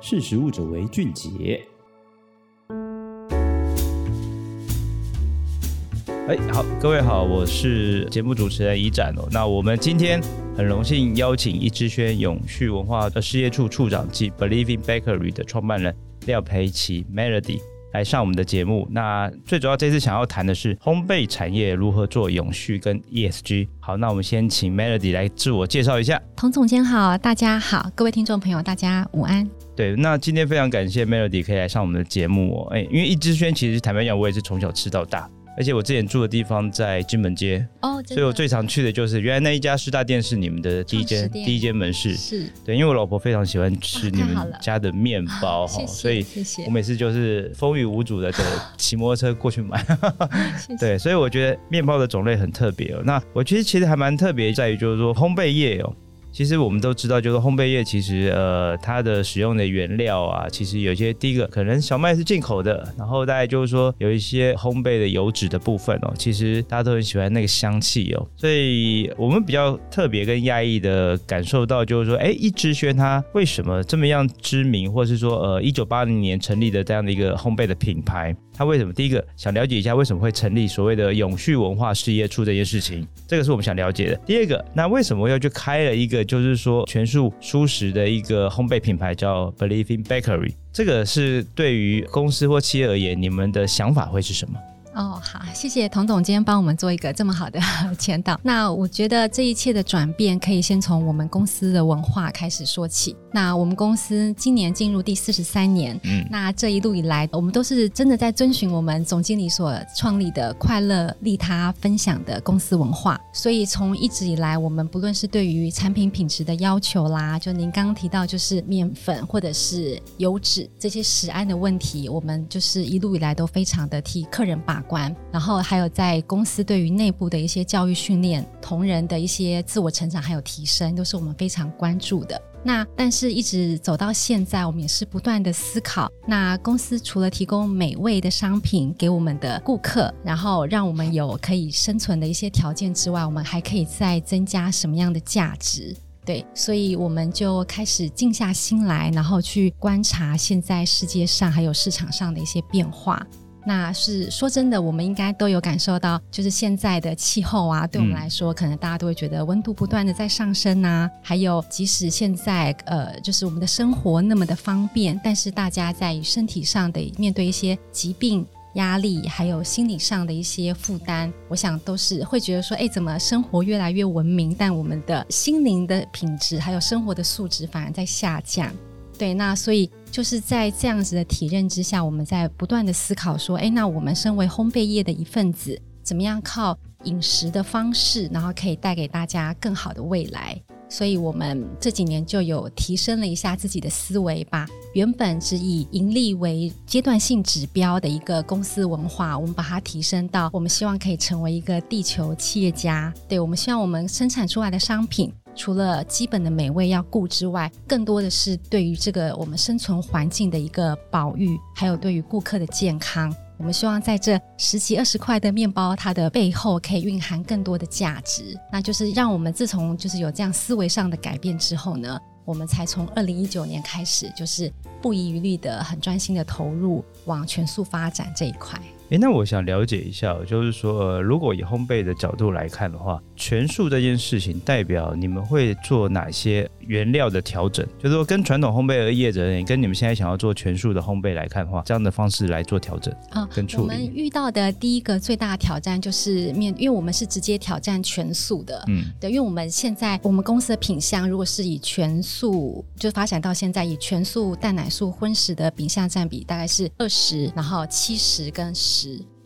识时务者为俊杰。哎，好，各位好，我是节目主持人宜展哦。那我们今天很荣幸邀请一之轩永续文化的事业处处长暨 Believing Bakery 的创办人廖培奇 Melody 来上我们的节目。那最主要这次想要谈的是烘焙产业如何做永续跟 ESG。好，那我们先请 Melody 来自我介绍一下。童总监好，大家好，各位听众朋友大家午安。对，那今天非常感谢 Melody 可以来上我们的节目哦。哎，因为一之轩其实坦白讲，我也是从小吃到大。而且我之前住的地方在金门街哦，所以我最常去的就是原来那一家师大店是你们的第一间第一间门市，是对，因为我老婆非常喜欢吃你们家的面包哈，所以我每次就是风雨无阻的的 骑摩托车过去买，对，所以我觉得面包的种类很特别哦。那我觉得其实还蛮特别在于就是说烘焙业哦。其实我们都知道，就是烘焙业其实呃，它的使用的原料啊，其实有些第一个可能小麦是进口的，然后大概就是说有一些烘焙的油脂的部分哦，其实大家都很喜欢那个香气哦，所以我们比较特别跟压抑的感受到就是说，哎，一枝轩它为什么这么样知名，或是说呃，一九八零年成立的这样的一个烘焙的品牌？他为什么？第一个想了解一下为什么会成立所谓的永续文化事业处这件事情，这个是我们想了解的。第二个，那为什么要去开了一个就是说全素舒适的一个烘焙品牌叫 Believing Bakery？这个是对于公司或企业而言，你们的想法会是什么？哦，好，谢谢童总今天帮我们做一个这么好的 签到。那我觉得这一切的转变可以先从我们公司的文化开始说起。那我们公司今年进入第四十三年，嗯，那这一路以来，我们都是真的在遵循我们总经理所创立的快乐利他分享的公司文化。所以从一直以来，我们不论是对于产品品质的要求啦，就您刚刚提到就是面粉或者是油脂这些食安的问题，我们就是一路以来都非常的替客人把关。然后还有在公司对于内部的一些教育训练、同仁的一些自我成长还有提升，都是我们非常关注的。那但是一直走到现在，我们也是不断的思考。那公司除了提供美味的商品给我们的顾客，然后让我们有可以生存的一些条件之外，我们还可以再增加什么样的价值？对，所以我们就开始静下心来，然后去观察现在世界上还有市场上的一些变化。那是说真的，我们应该都有感受到，就是现在的气候啊，对我们来说，可能大家都会觉得温度不断的在上升啊。还有，即使现在呃，就是我们的生活那么的方便，但是大家在身体上的面对一些疾病、压力，还有心理上的一些负担，我想都是会觉得说，哎，怎么生活越来越文明，但我们的心灵的品质还有生活的素质反而在下降。对，那所以就是在这样子的体认之下，我们在不断的思考说，哎，那我们身为烘焙业的一份子，怎么样靠饮食的方式，然后可以带给大家更好的未来？所以我们这几年就有提升了一下自己的思维，吧原本只以盈利为阶段性指标的一个公司文化，我们把它提升到我们希望可以成为一个地球企业家。对，我们希望我们生产出来的商品。除了基本的美味要顾之外，更多的是对于这个我们生存环境的一个保育，还有对于顾客的健康。我们希望在这十几二十块的面包，它的背后可以蕴含更多的价值。那就是让我们自从就是有这样思维上的改变之后呢，我们才从二零一九年开始，就是不遗余力的、很专心的投入往全速发展这一块。哎，那我想了解一下，就是说，呃，如果以烘焙的角度来看的话，全素这件事情代表你们会做哪些原料的调整？就是说，跟传统烘焙业者，你跟你们现在想要做全素的烘焙来看的话，这样的方式来做调整啊，跟处理。我们遇到的第一个最大的挑战就是面，因为我们是直接挑战全素的，嗯，对，因为我们现在我们公司的品相如果是以全素就发展到现在，以全素蛋奶素荤食的品相占比大概是二十，然后七十跟十。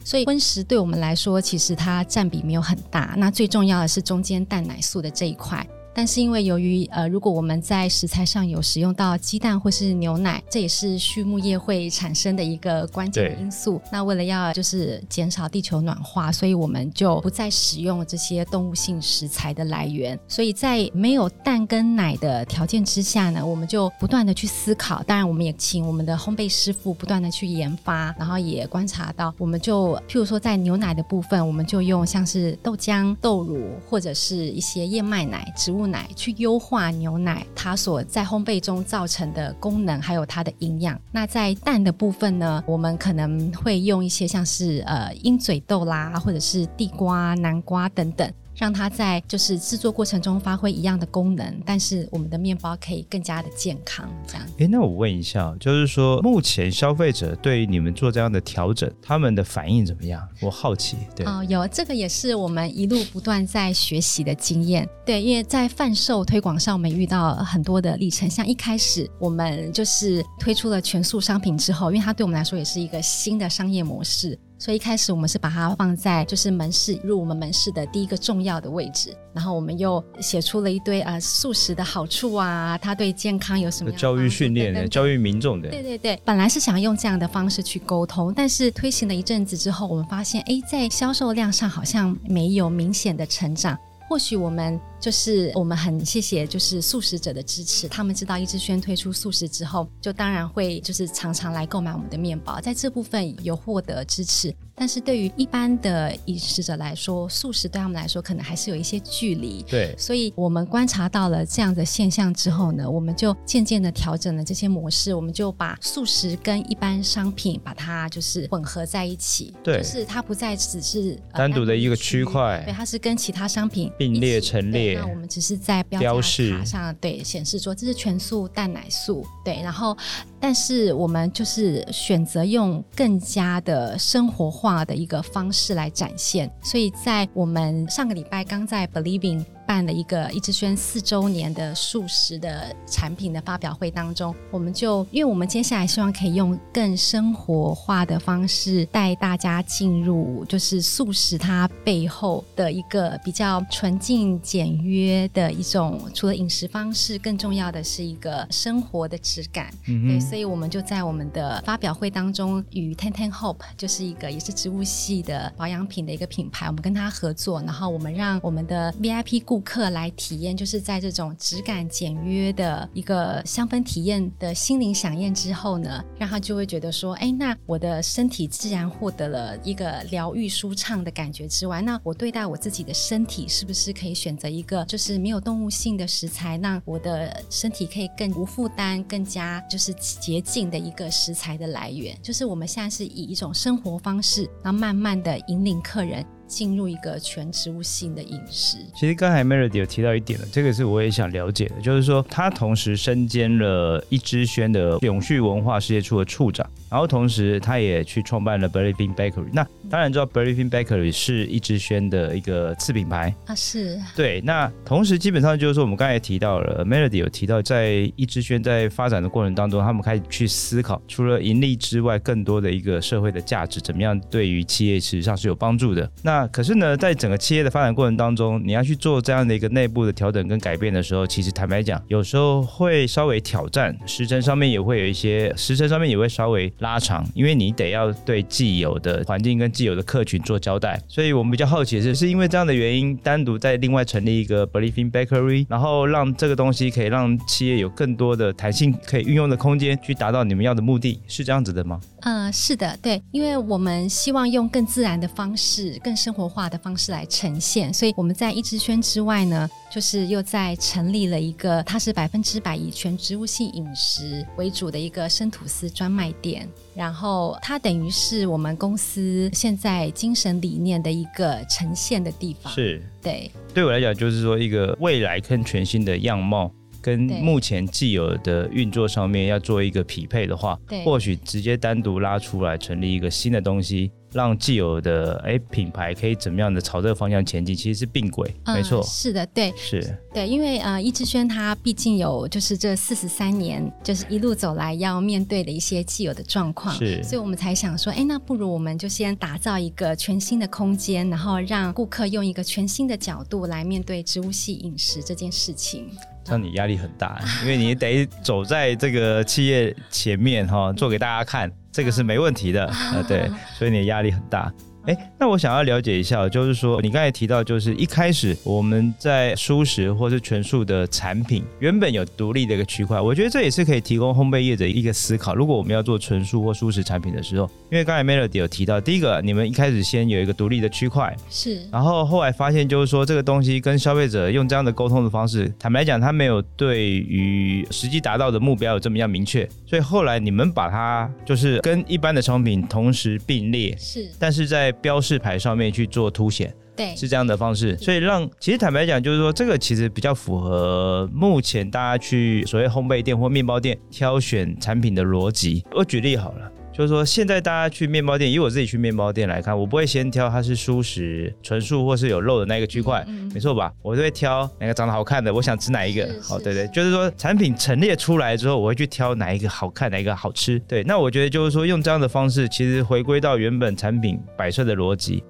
所以荤食对我们来说，其实它占比没有很大。那最重要的是中间蛋奶素的这一块。但是因为由于呃，如果我们在食材上有使用到鸡蛋或是牛奶，这也是畜牧业会产生的一个关键的因素。那为了要就是减少地球暖化，所以我们就不再使用这些动物性食材的来源。所以在没有蛋跟奶的条件之下呢，我们就不断的去思考。当然，我们也请我们的烘焙师傅不断的去研发，然后也观察到，我们就譬如说在牛奶的部分，我们就用像是豆浆、豆乳或者是一些燕麦奶、植物。奶去优化牛奶它所在烘焙中造成的功能，还有它的营养。那在蛋的部分呢，我们可能会用一些像是呃鹰嘴豆啦，或者是地瓜、南瓜等等。让它在就是制作过程中发挥一样的功能，但是我们的面包可以更加的健康，这样。诶，那我问一下，就是说目前消费者对于你们做这样的调整，他们的反应怎么样？我好奇。对哦，有这个也是我们一路不断在学习的经验。对，因为在贩售推广上，我们遇到很多的历程。像一开始我们就是推出了全素商品之后，因为它对我们来说也是一个新的商业模式。所以一开始我们是把它放在就是门市入我们门市的第一个重要的位置，然后我们又写出了一堆啊、呃、素食的好处啊，它对健康有什么教育训练的教育民众的？对对对，本来是想用这样的方式去沟通，但是推行了一阵子之后，我们发现哎，在销售量上好像没有明显的成长，或许我们。就是我们很谢谢，就是素食者的支持。他们知道一之轩推出素食之后，就当然会就是常常来购买我们的面包，在这部分有获得支持。但是对于一般的饮食者来说，素食对他们来说可能还是有一些距离。对，所以我们观察到了这样的现象之后呢，我们就渐渐的调整了这些模式。我们就把素食跟一般商品把它就是混合在一起。对，就是它不再只是单独的一个区块，对，它是跟其他商品并列陈列。那我们只是在标示卡上对显示说，这是全素蛋奶素，对，然后但是我们就是选择用更加的生活化的一个方式来展现，所以在我们上个礼拜刚在 Believing。办了一个一之轩四周年的素食的产品的发表会当中，我们就因为我们接下来希望可以用更生活化的方式带大家进入，就是素食它背后的一个比较纯净简约的一种，除了饮食方式，更重要的是一个生活的质感。嗯，对，所以我们就在我们的发表会当中与 Ten Ten Hope 就是一个也是植物系的保养品的一个品牌，我们跟他合作，然后我们让我们的 VIP 顾客来体验，就是在这种质感简约的一个香氛体验的心灵饗宴之后呢，让他就会觉得说，哎，那我的身体自然获得了一个疗愈舒畅的感觉之外，那我对待我自己的身体是不是可以选择一个就是没有动物性的食材，让我的身体可以更无负担、更加就是洁净的一个食材的来源？就是我们现在是以一种生活方式，然后慢慢的引领客人。进入一个全植物性的饮食。其实刚才 Melody 有提到一点了，这个是我也想了解的，就是说他同时身兼了一之轩的永续文化事业处的处长，然后同时他也去创办了 Believing Bakery。那当然知道 Believing Bakery 是一之轩的一个次品牌啊，是对。那同时基本上就是说，我们刚才也提到了 Melody 有提到，在一之轩在发展的过程当中，他们开始去思考，除了盈利之外，更多的一个社会的价值，怎么样对于企业实际上是有帮助的。那可是呢，在整个企业的发展过程当中，你要去做这样的一个内部的调整跟改变的时候，其实坦白讲，有时候会稍微挑战，时程上面也会有一些时程上面也会稍微拉长，因为你得要对既有的环境跟有的客群做交代。所以我们比较好奇的是，是因为这样的原因，单独再另外成立一个 Believing Bakery，然后让这个东西可以让企业有更多的弹性可以运用的空间，去达到你们要的目的，是这样子的吗？嗯、是的，对，因为我们希望用更自然的方式，更生活化的方式来呈现，所以我们在一之轩之外呢，就是又在成立了一个，它是百分之百以全植物性饮食为主的一个生吐司专卖店，然后它等于是我们公司现在精神理念的一个呈现的地方。是，对，对我来讲就是说一个未来跟全新的样貌。跟目前既有的运作上面要做一个匹配的话，对，或许直接单独拉出来成立一个新的东西，让既有的哎品牌可以怎么样的朝这个方向前进，其实是并轨，嗯、没错，是的，对，是，对，因为呃，易之轩他毕竟有就是这四十三年，就是一路走来要面对的一些既有的状况，是，所以我们才想说，哎，那不如我们就先打造一个全新的空间，然后让顾客用一个全新的角度来面对植物系饮食这件事情。像你压力很大，因为你得走在这个企业前面哈，做给大家看，这个是没问题的，呃，对，所以你的压力很大。哎，那我想要了解一下，就是说你刚才提到，就是一开始我们在舒适或是全素的产品原本有独立的一个区块，我觉得这也是可以提供烘焙业者一个思考。如果我们要做纯素或蔬食产品的时候，因为刚才 Melody 有提到，第一个你们一开始先有一个独立的区块，是，然后后来发现就是说这个东西跟消费者用这样的沟通的方式，坦白讲，他没有对于实际达到的目标有这么样明确，所以后来你们把它就是跟一般的商品同时并列，是，但是在标示牌上面去做凸显，对，是这样的方式，所以让其实坦白讲，就是说这个其实比较符合目前大家去所谓烘焙店或面包店挑选产品的逻辑。我举例好了，就是说现在大家去面包店，以我自己去面包店来看，我不会先挑它是蔬食、纯素或是有肉的那个区块，没错吧？我就会挑哪个长得好看的，我想吃哪一个。好，对对，就是说产品陈列出来之后，我会去挑哪一个好看，哪一个好吃。对，那我觉得就是说用这样的方式，其实回归到原本产品摆设的逻辑。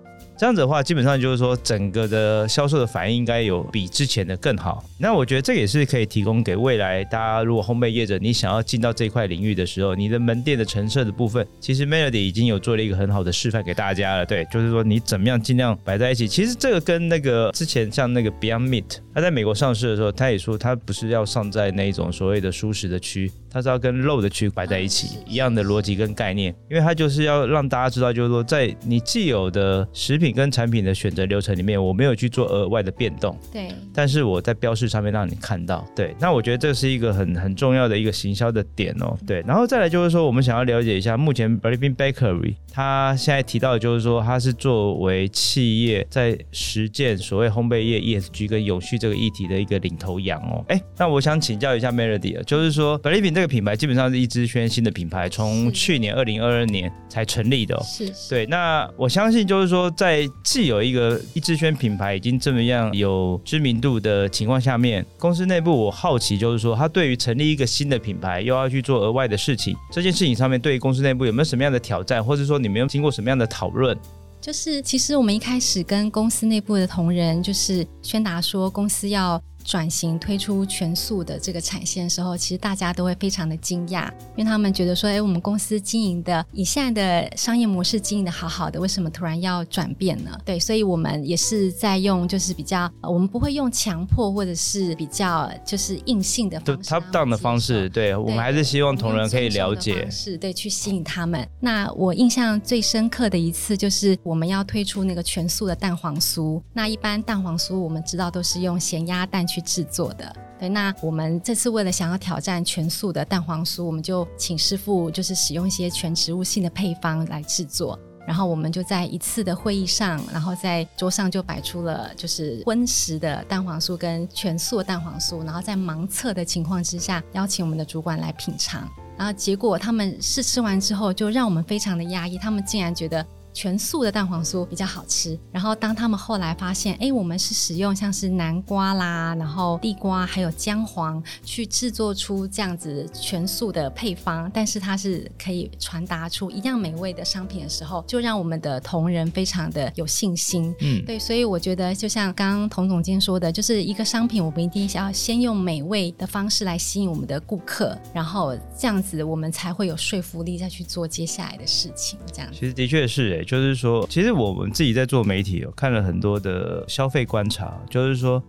这样子的话，基本上就是说，整个的销售的反应应该有比之前的更好。那我觉得这也是可以提供给未来大家，如果烘焙业者你想要进到这块领域的时候，你的门店的陈设的部分，其实 Melody 已经有做了一个很好的示范给大家了。对，就是说你怎么样尽量摆在一起。其实这个跟那个之前像那个 Beyond Meat，它在美国上市的时候，他也说他不是要上在那一种所谓的舒适的区。它是要跟肉的区摆在一起，一样的逻辑跟概念，因为它就是要让大家知道，就是说在你既有的食品跟产品的选择流程里面，我没有去做额外的变动，对，但是我在标示上面让你看到，对，那我觉得这是一个很很重要的一个行销的点哦，对，然后再来就是说，我们想要了解一下，目前 Belifin Bakery 它现在提到的就是说，它是作为企业在实践所谓烘焙业 ESG 跟永续这个议题的一个领头羊哦，哎，那我想请教一下 Melody 就是说 Belifin 这这个品牌基本上是一支轩新的品牌，从去年二零二二年才成立的哦。是，是，对。那我相信就是说，在既有一个一支轩品牌已经这么样有知名度的情况下面，公司内部我好奇就是说，他对于成立一个新的品牌，又要去做额外的事情，这件事情上面对于公司内部有没有什么样的挑战，或者说你们有经过什么样的讨论？就是其实我们一开始跟公司内部的同仁就是宣达说，公司要。转型推出全素的这个产线的时候，其实大家都会非常的惊讶，因为他们觉得说，哎，我们公司经营的以现在的商业模式经营的好好的，为什么突然要转变呢？对，所以我们也是在用就是比较，我们不会用强迫或者是比较就是硬性的方式，top down 的方式，对，对我们还是希望同仁可以了解，是对，去吸引他们。那我印象最深刻的一次就是我们要推出那个全素的蛋黄酥，那一般蛋黄酥我们知道都是用咸鸭蛋。去制作的，对，那我们这次为了想要挑战全素的蛋黄酥，我们就请师傅就是使用一些全植物性的配方来制作，然后我们就在一次的会议上，然后在桌上就摆出了就是荤食的蛋黄酥跟全素的蛋黄酥，然后在盲测的情况之下，邀请我们的主管来品尝，然后结果他们试吃完之后，就让我们非常的压抑，他们竟然觉得。全素的蛋黄酥比较好吃，然后当他们后来发现，哎，我们是使用像是南瓜啦，然后地瓜还有姜黄去制作出这样子全素的配方，但是它是可以传达出一样美味的商品的时候，就让我们的同仁非常的有信心。嗯，对，所以我觉得就像刚刚童总监说的，就是一个商品，我们一定想要先用美味的方式来吸引我们的顾客，然后这样子我们才会有说服力再去做接下来的事情。这样子，其实的确是诶。就是说，其实我们自己在做媒体，看了很多的消费观察，就是说，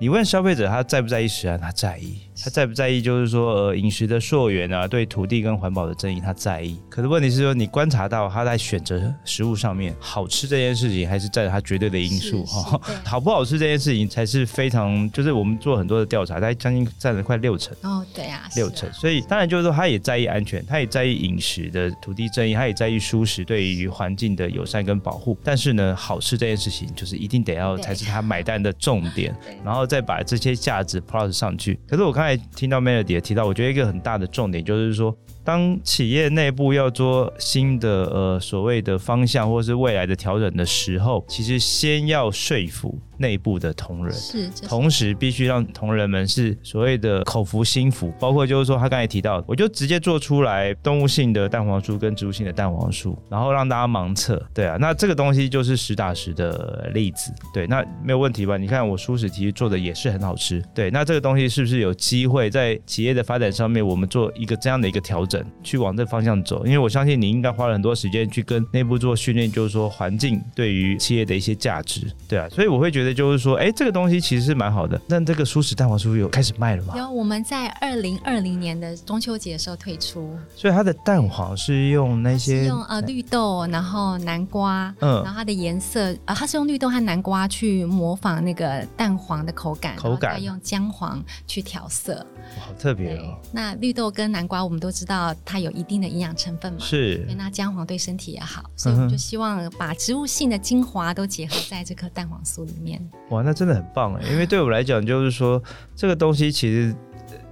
你问消费者他在不在意食安，他在意。他在不在意？就是说，呃，饮食的溯源啊，对土地跟环保的争议，他在意。可是问题是说，你观察到他在选择食物上面，好吃这件事情还是占了他绝对的因素哈。好不好吃这件事情才是非常，就是我们做很多的调查，他将近占了快六成。哦，对啊，六成。所以当然就是说，他也在意安全，他也在意饮食的土地争议，他也在意舒适对于环境的友善跟保护。但是呢，好吃这件事情就是一定得要才是他买单的重点，然后再把这些价值 plus 上去。可是我刚才。听到 Melody 也提到，我觉得一个很大的重点就是说，当企业内部要做新的呃所谓的方向或是未来的调整的时候，其实先要说服内部的同仁，是，同时必须让同仁们是所谓的口服心服，包括就是说他刚才提到，我就直接做出来动物性的蛋黄酥跟植物性的蛋黄酥，然后让大家盲测，对啊，那这个东西就是实打实的例子，对，那没有问题吧？你看我蔬食其实做的也是很好吃，对，那这个东西是不是有机会在企业的发展上面，我们做一个这样的一个调整，去往这方向走？因为我相信你应该花了很多时间去跟内部做训练，就是说环境对于企业的一些价值，对啊，所以我会觉得就是说，哎，这个东西其实是蛮好的。那这个蔬食蛋黄酥有开始卖了吗？有，我们在二零二零年的中秋节的时候推出。所以它的蛋黄是用那些用呃绿豆，然后南瓜，嗯，然后它的颜色啊、呃，它是用绿豆和南瓜去模仿那个蛋黄的口感，口感用姜黄去调色，好特别哦。那绿豆跟南瓜我们都知道它有一定的营养成分嘛，是，那姜黄对身体也好，所以我们就希望把植物性的精华都结合在这颗蛋黄酥里面。哇，那真的很棒哎，因为对我来讲就是说这个东西其实。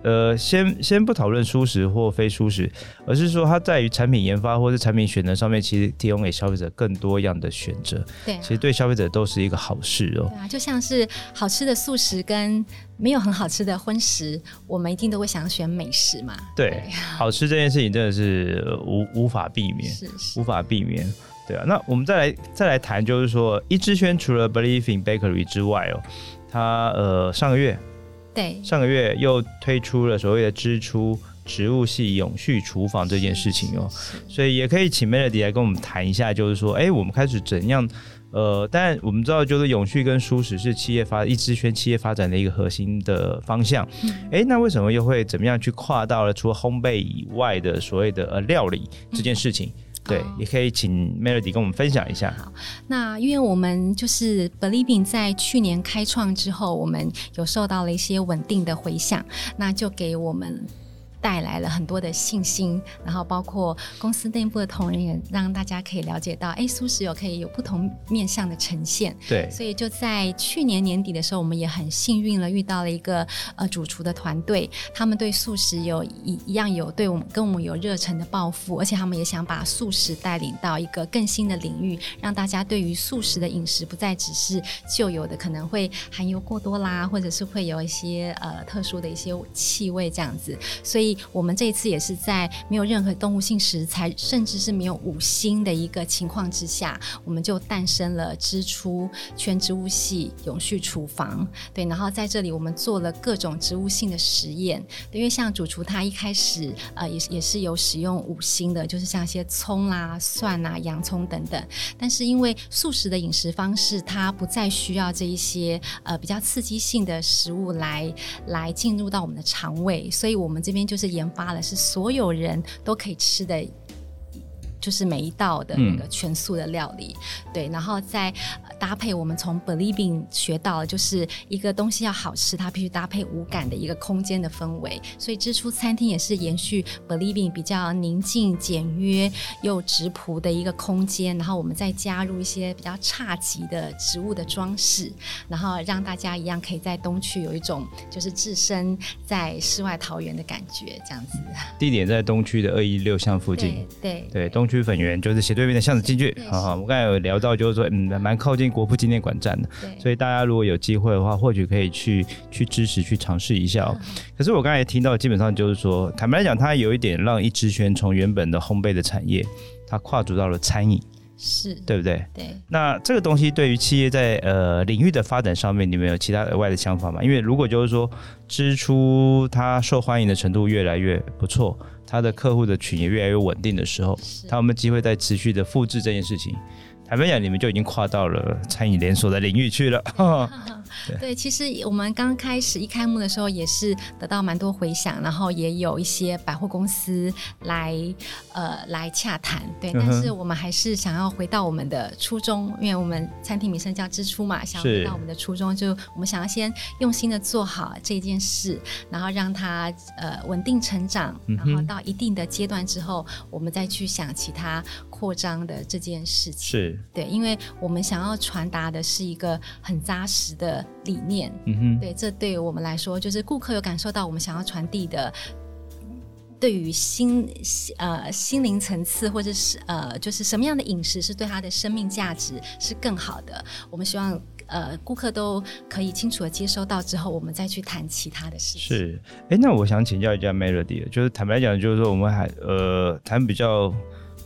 呃，先先不讨论舒适或非舒适，而是说它在于产品研发或是产品选择上面，其实提供给消费者更多样的选择。对啊，其实对消费者都是一个好事哦。对啊，就像是好吃的素食跟没有很好吃的荤食，我们一定都会想要选美食嘛。对，对好吃这件事情真的是无 无法避免，是是无法避免。对啊，那我们再来再来谈，就是说一之轩除了 Believe in Bakery 之外哦，它呃上个月。对，上个月又推出了所谓的“支出植物系永续厨房”这件事情哦，所以也可以请 Melody 来跟我们谈一下，就是说，哎，我们开始怎样？呃，但我们知道，就是永续跟舒适是企业发一支圈企业发展的一个核心的方向。哎、嗯，那为什么又会怎么样去跨到了除了烘焙以外的所谓的呃料理这件事情？嗯对，也可以请 Melody 跟我们分享一下。好，那因为我们就是 Believing 在去年开创之后，我们有受到了一些稳定的回响，那就给我们。带来了很多的信心，然后包括公司内部的同仁也让大家可以了解到，哎，素食有可以有不同面向的呈现。对，所以就在去年年底的时候，我们也很幸运了，遇到了一个呃主厨的团队，他们对素食有一一样有对我们跟我们有热忱的抱负，而且他们也想把素食带领到一个更新的领域，让大家对于素食的饮食不再只是旧有的可能会含油过多啦，或者是会有一些呃特殊的一些气味这样子，所以。我们这一次也是在没有任何动物性食材，甚至是没有五星的一个情况之下，我们就诞生了支出全植物系永续厨房。对，然后在这里我们做了各种植物性的实验。因为像主厨他一开始呃也也是有使用五星的，就是像一些葱啦、蒜啊、洋葱等等。但是因为素食的饮食方式，它不再需要这一些呃比较刺激性的食物来来进入到我们的肠胃，所以我们这边就是研发了，是所有人都可以吃的。就是每一道的那个全素的料理，嗯、对，然后再搭配我们从 Believing 学到，就是一个东西要好吃，它必须搭配无感的一个空间的氛围。所以支出餐厅也是延续 Believing 比较宁静、简约又直朴的一个空间，然后我们再加入一些比较差级的植物的装饰，然后让大家一样可以在东区有一种就是置身在世外桃源的感觉，这样子。地点在东区的二一六巷附近，对对，对东。区粉圆就是斜对面的巷子进去，好好，我刚才有聊到，就是说，嗯，蛮靠近国父纪念馆站的，所以大家如果有机会的话，或许可以去去支持、去尝试一下哦。可是我刚才听到，基本上就是说，坦白来讲，它有一点让一之轩从原本的烘焙的产业，它跨足到了餐饮，是对不对？对。那这个东西对于企业在呃领域的发展上面，你们有其他额外的想法吗？因为如果就是说支出它受欢迎的程度越来越不错。他的客户的群也越来越稳定的时候，他有没有机会再持续的复制这件事情？坦白讲，你们就已经跨到了餐饮连锁的领域去了。对，对，其实我们刚开始一开幕的时候也是得到蛮多回响，然后也有一些百货公司来呃来洽谈，对。但是我们还是想要回到我们的初衷，因为我们餐厅名称叫支出嘛，想要回到我们的初衷，就我们想要先用心的做好这件事，然后让它呃稳定成长，然后到一定的阶段之后，我们再去想其他扩张的这件事情。是对，因为我们想要传达的是一个很扎实的。理念，嗯哼，对，这对于我们来说，就是顾客有感受到我们想要传递的，对于心呃心灵层次，或者是呃，就是什么样的饮食是对他的生命价值是更好的。我们希望呃顾客都可以清楚的接收到之后，我们再去谈其他的事情。是，哎、欸，那我想请教一下 Melody，就是坦白讲，就是说我们还呃谈比较。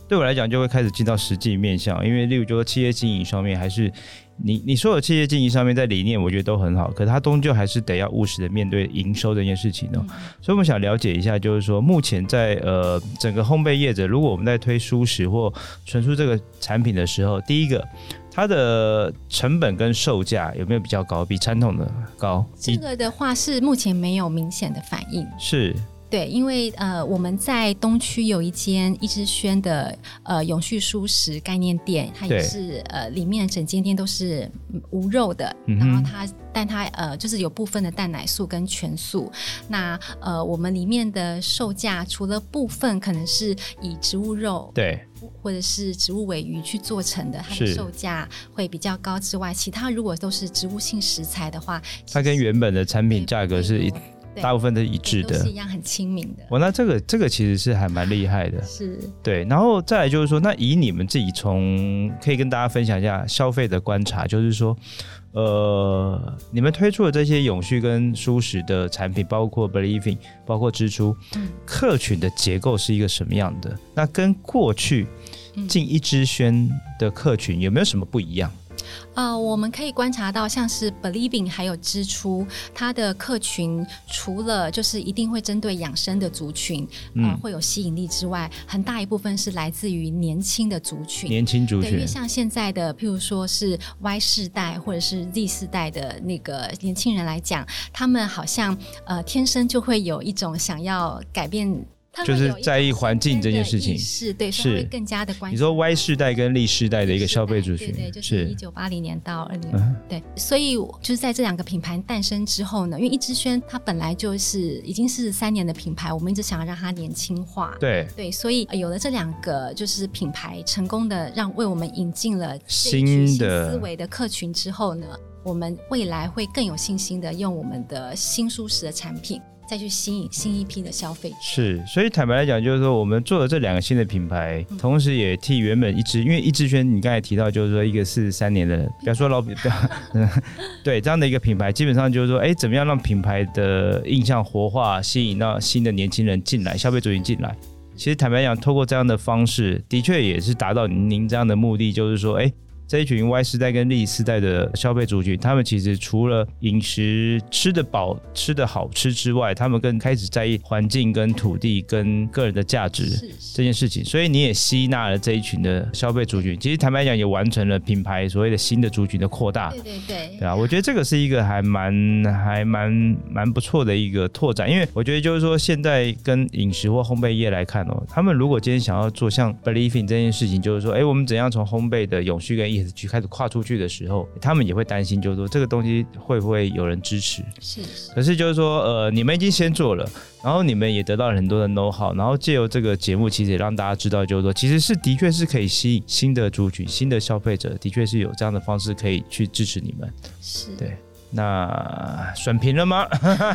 对我来讲，就会开始进到实际面向，因为例如就说企业经营上面，还是你你说的企业经营上面，在理念我觉得都很好，可它终究还是得要务实的面对营收这件事情呢、喔。嗯、所以我们想了解一下，就是说目前在呃整个烘焙业者，如果我们在推蔬食或纯素这个产品的时候，第一个它的成本跟售价有没有比较高，比传统的高？这个的话是目前没有明显的反应。是。对，因为呃，我们在东区有一间一之轩的呃永续蔬食概念店，它也是呃里面整间店都是无肉的，嗯、然后它但它呃就是有部分的蛋奶素跟全素。那呃我们里面的售价除了部分可能是以植物肉对或者是植物尾鱼去做成的，它的售价会比较高之外，其他如果都是植物性食材的话，它跟原本的产品价格是一。大部分都是一致的，是一样很亲民的。我那这个这个其实是还蛮厉害的，是对。然后再来就是说，那以你们自己从可以跟大家分享一下消费的观察，就是说，呃，你们推出的这些永续跟舒适的产品，包括 Believing，包括支出，嗯，客群的结构是一个什么样的？那跟过去进一支轩的客群有没有什么不一样？呃，我们可以观察到，像是 Believing 还有支出，它的客群除了就是一定会针对养生的族群，嗯、呃，会有吸引力之外，很大一部分是来自于年轻的族群。年轻族群，对，因为像现在的，譬如说是 Y 世代或者是 Z 世代的那个年轻人来讲，他们好像呃天生就会有一种想要改变。就是在意环境这件事情，是对，是会更加的关心。你说 Y 世代跟 Z 世代的一个消费族群，对，对，就是一九八零年到二零，对，所以就是在这两个品牌诞生之后呢，因为一之轩它本来就是已经是三年的品牌，我们一直想要让它年轻化，对对，所以有了这两个就是品牌成功的让为我们引进了新的思维的客群之后呢，我们未来会更有信心的用我们的新舒适的产品。再去吸引新一批的消费者。是，所以坦白来讲，就是说我们做了这两个新的品牌，嗯、同时也替原本一支，因为一支轩，你刚才提到就是说一个四十三年的，不要说老品，不要，对这样的一个品牌，基本上就是说，哎，怎么样让品牌的印象活化，吸引到新的年轻人进来，消费族群进来。其实坦白讲，透过这样的方式，的确也是达到您这样的目的，就是说，哎。这一群 Y 世代跟 Z 世代的消费族群，他们其实除了饮食吃得饱、吃得好吃之外，他们更开始在意环境、跟土地、跟个人的价值这件事情。所以你也吸纳了这一群的消费族群。其实坦白讲，也完成了品牌所谓的新的族群的扩大。对对对，对啊，我觉得这个是一个还蛮、还蛮、蛮不错的一个拓展。因为我觉得就是说，现在跟饮食或烘焙业来看哦，他们如果今天想要做像 Believing 这件事情，就是说，哎，我们怎样从烘焙的永续跟开始跨出去的时候，他们也会担心，就是说这个东西会不会有人支持？是，是。可是就是说，呃，你们已经先做了，然后你们也得到了很多的 know how，然后借由这个节目，其实也让大家知道，就是说，其实是的确是可以吸引新的族群、新的消费者，的确是有这样的方式可以去支持你们。是。对。那选平了吗？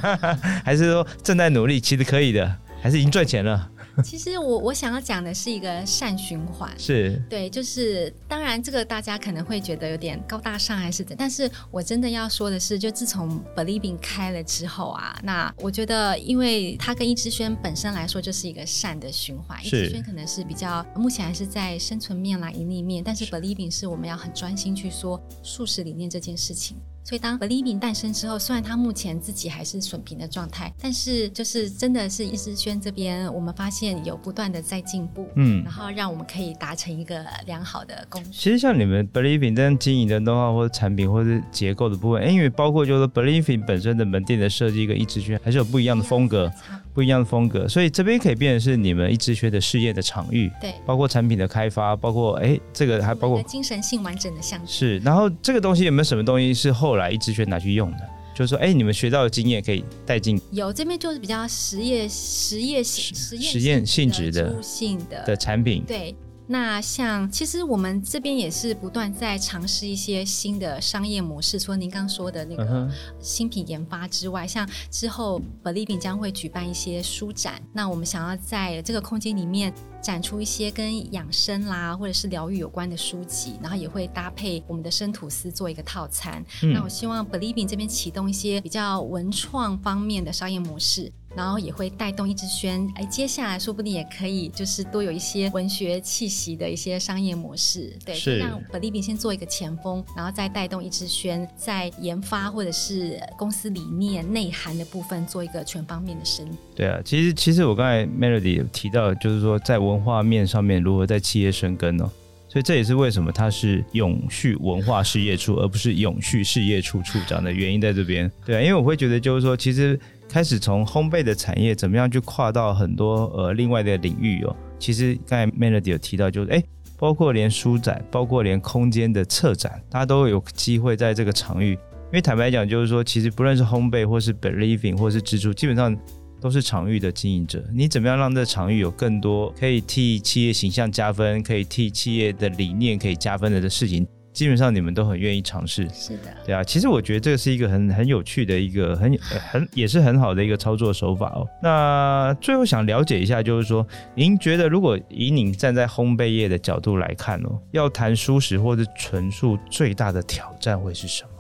还是说正在努力？其实可以的，还是已经赚钱了？其实我我想要讲的是一个善循环，是。对，就是当然这个大家可能会觉得有点高大上还是怎，但是我真的要说的是，就自从 Believing 开了之后啊，那我觉得因为它跟一之轩本身来说就是一个善的循环，一之轩可能是比较目前还是在生存面啦、盈利面，但是 Believing 是我们要很专心去说素食理念这件事情。所以当 Believing 诞生之后，虽然他目前自己还是损平的状态，但是就是真的是易之轩这边，我们发现有不断的在进步，嗯，然后让我们可以达成一个良好的共识。其实像你们 Believing 这样经营的 know-how 或者产品或者结构的部分，因为包括就是 Believing 本身的门店的设计跟易之轩还是有不一样的风格。不一样的风格，所以这边可以变成是你们一枝靴的试验的场域，对，包括产品的开发，包括哎，这个还包括精神性完整的项目。是，然后这个东西有没有什么东西是后来一枝靴拿去用的？就是说，哎，你们学到的经验可以带进。有，这边就是比较实验、实验性、实验实验性质的性的的产品。对，那像其实我们这边也是不断在尝试一些新的商业模式，除了您刚说的那个新品研发之外，像之后 Believing 将会举办一些书展，那我们想要在这个空间里面展出一些跟养生啦或者是疗愈有关的书籍，然后也会搭配我们的生吐司做一个套餐。嗯、那我希望 Believing 这边启动一些比较文创方面的商业模式。然后也会带动一之轩，哎，接下来说不定也可以，就是多有一些文学气息的一些商业模式，对，是让 Believing 先做一个前锋，然后再带动一之轩在研发或者是公司理念内涵的部分做一个全方面的升级。对啊，其实其实我刚才 Melody 有提到，就是说在文化面上面如何在企业生根哦，所以这也是为什么它是永续文化事业处，而不是永续事业处处长的原因在这边。对啊，因为我会觉得就是说，其实。开始从烘焙的产业怎么样去跨到很多呃另外的领域哦。其实刚才 Melody 有提到，就是哎，包括连书展，包括连空间的策展，大家都有机会在这个场域。因为坦白讲，就是说，其实不论是烘焙，或是 Believing，或是支柱，基本上都是场域的经营者。你怎么样让这个场域有更多可以替企业形象加分，可以替企业的理念可以加分的的事情？基本上你们都很愿意尝试，是的，对啊。其实我觉得这个是一个很很有趣的一个很很也是很好的一个操作手法哦。那最后想了解一下，就是说，您觉得如果以您站在烘焙业的角度来看哦，要谈蔬食或者纯素，最大的挑战会是什么？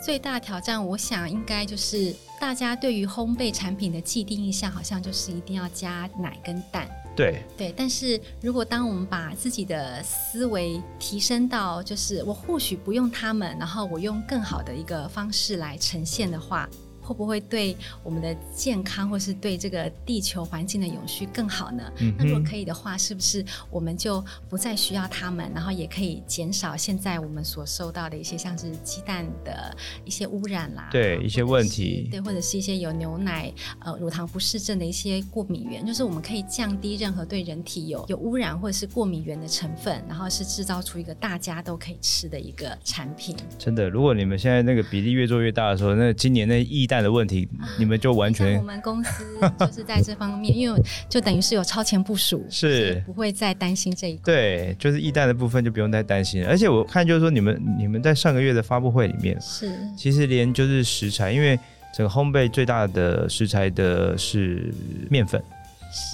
最大挑战，我想应该就是大家对于烘焙产品的既定印象，好像就是一定要加奶跟蛋。对对，但是如果当我们把自己的思维提升到，就是我或许不用他们，然后我用更好的一个方式来呈现的话。会不会对我们的健康，或是对这个地球环境的永续更好呢？嗯、那如果可以的话，是不是我们就不再需要它们，然后也可以减少现在我们所受到的一些像是鸡蛋的一些污染啦？对，一些问题，对，或者是一些有牛奶呃乳糖不适症的一些过敏源，就是我们可以降低任何对人体有有污染或者是过敏源的成分，然后是制造出一个大家都可以吃的一个产品。真的，如果你们现在那个比例越做越大的时候，那今年那液蛋的问题，你们就完全。我们公司就是在这方面，因为就等于是有超前部署，是不会再担心这一块。对，就是易蛋的部分就不用再担心了。而且我看就是说，你们你们在上个月的发布会里面，是其实连就是食材，因为整个烘焙最大的食材的是面粉，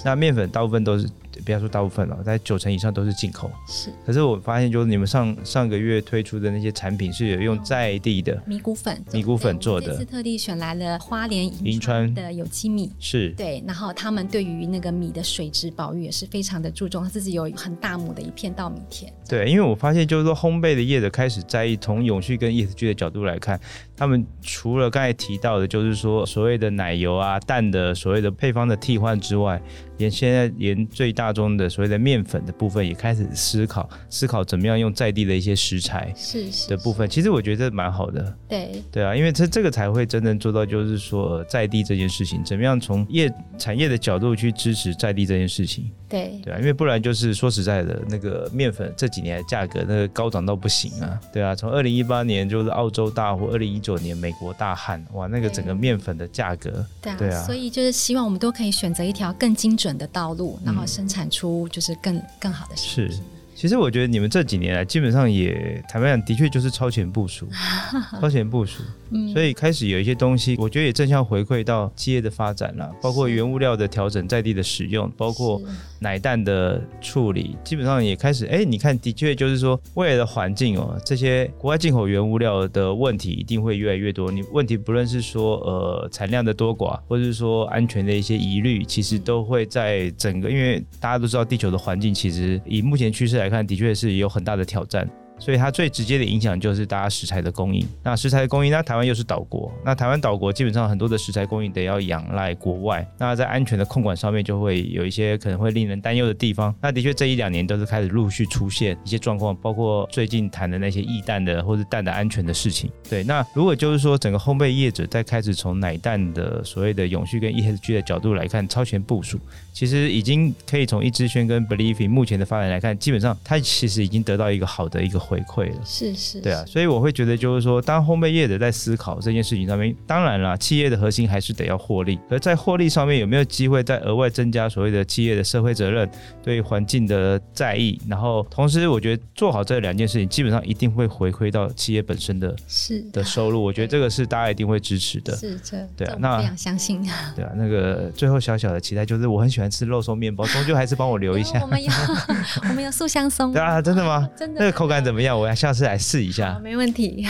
那面粉大部分都是。不要说大部分了，在九成以上都是进口。是，可是我发现，就是你们上上个月推出的那些产品是有用在地的米谷粉，米谷粉做的。这次特地选来了花莲银川的有机米，是对。然后他们对于那个米的水质保育也是非常的注重，他自己有很大亩的一片稻米田。对，因为我发现，就是说烘焙的业者开始在意从永续跟 ESG 的角度来看，他们除了刚才提到的，就是说所谓的奶油啊、蛋的所谓的配方的替换之外。连现在连最大宗的所谓的面粉的部分也开始思考思考怎么样用在地的一些食材是的部分，其实我觉得蛮好的。对对啊，因为这这个才会真正做到，就是说在地这件事情，怎么样从业产业的角度去支持在地这件事情。对对啊，因为不然就是说实在的，那个面粉这几年的价格那个高涨到不行啊。对啊，从二零一八年就是澳洲大火，二零一九年美国大旱，哇，那个整个面粉的价格。对啊，对啊，所以就是希望我们都可以选择一条更精准的道路，然后生产出就是更、嗯、更好的产品。是。其实我觉得你们这几年来基本上也坦白讲，的确就是超前部署，超前部署，嗯所以开始有一些东西，我觉得也正向回馈到企业的发展了，包括原物料的调整，在地的使用，包括奶蛋的处理，基本上也开始。哎，你看，的确就是说，未来的环境哦，这些国外进口原物料的问题一定会越来越多。你问题不论是说呃产量的多寡，或者是说安全的一些疑虑，其实都会在整个，因为大家都知道地球的环境其实以目前趋势来。来但，的确是有很大的挑战。所以它最直接的影响就是大家食材的供应。那食材的供应，那台湾又是岛国，那台湾岛国基本上很多的食材供应得要仰赖国外。那在安全的控管上面就会有一些可能会令人担忧的地方。那的确这一两年都是开始陆续出现一些状况，包括最近谈的那些液蛋的或者蛋的安全的事情。对，那如果就是说整个烘焙业者在开始从奶蛋的所谓的永续跟 ESG 的角度来看超前部署，其实已经可以从一之轩跟 Believing 目前的发展来看，基本上它其实已经得到一个好的一个。回馈了。是是，对啊，所以我会觉得就是说，当烘焙业者在思考这件事情上面，当然啦，企业的核心还是得要获利，而在获利上面有没有机会再额外增加所谓的企业的社会责任、对环境的在意，然后同时我觉得做好这两件事情，基本上一定会回馈到企业本身的是的收入。我觉得这个是大家一定会支持的。是这对啊，那非常相信。对啊，那个最后小小的期待就是，我很喜欢吃肉松面包，终究还是帮我留一下。我们有 我们有素香松。对啊，真的吗？真的。那个口感怎么样？我要下次来试一下。没问题。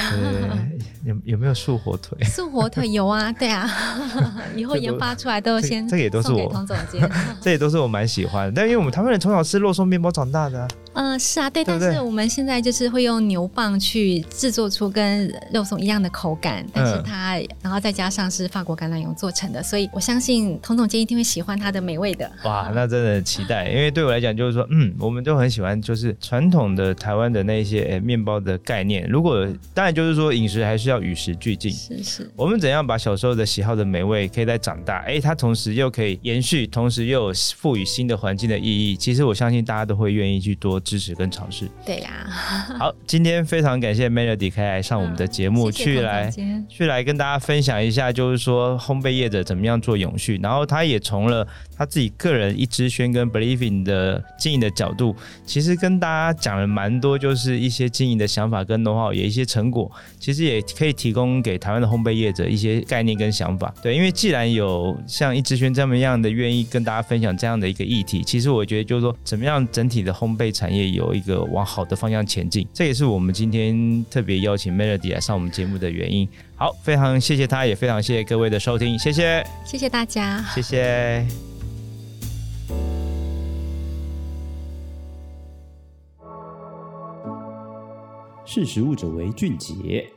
有有没有素火腿？素火腿有啊，对啊。以后研发出来都先这个也都是我童总监，这也都是我蛮喜欢的。但因为我们台湾人从小吃肉松面包长大的。嗯，是啊，对。但是我们现在就是会用牛蒡去制作出跟肉松一样的口感，但是它然后再加上是法国橄榄油做成的，所以我相信童总监一定会喜欢它的美味的。哇，那真的很期待，因为对我来讲就是说，嗯，我们都很喜欢就是传统的台湾的那些诶面包的概念。如果当然就是说饮食还是要与时俱进，是是。我们怎样把小时候的喜好的美味可以在长大，哎，它同时又可以延续，同时又有赋予新的环境的意义。其实我相信大家都会愿意去多支持跟尝试。对呀、啊，好，今天非常感谢 Melody 可以来上我们的节目，嗯、谢谢去来去来跟大家分享一下，就是说烘焙业者怎么样做永续，然后他也从了他自己个人一支轩跟 Believing 的经营的角度，其实跟大家讲了蛮多，就是一些经营的想法跟 know-how，也一些成果，其实也可以提供给台湾的烘焙业者一些概念跟想法。对，因为既然有像一支轩这么样的愿意跟大家分享这样的一个议题，其实我觉得就是说，怎么样整体的烘焙产业有一个往好的方向前进，这也是我们今天特别邀请 Melody 来上我们节目的原因。好，非常谢谢他，也非常谢谢各位的收听，谢谢，谢谢大家，谢谢。识时务者为俊杰。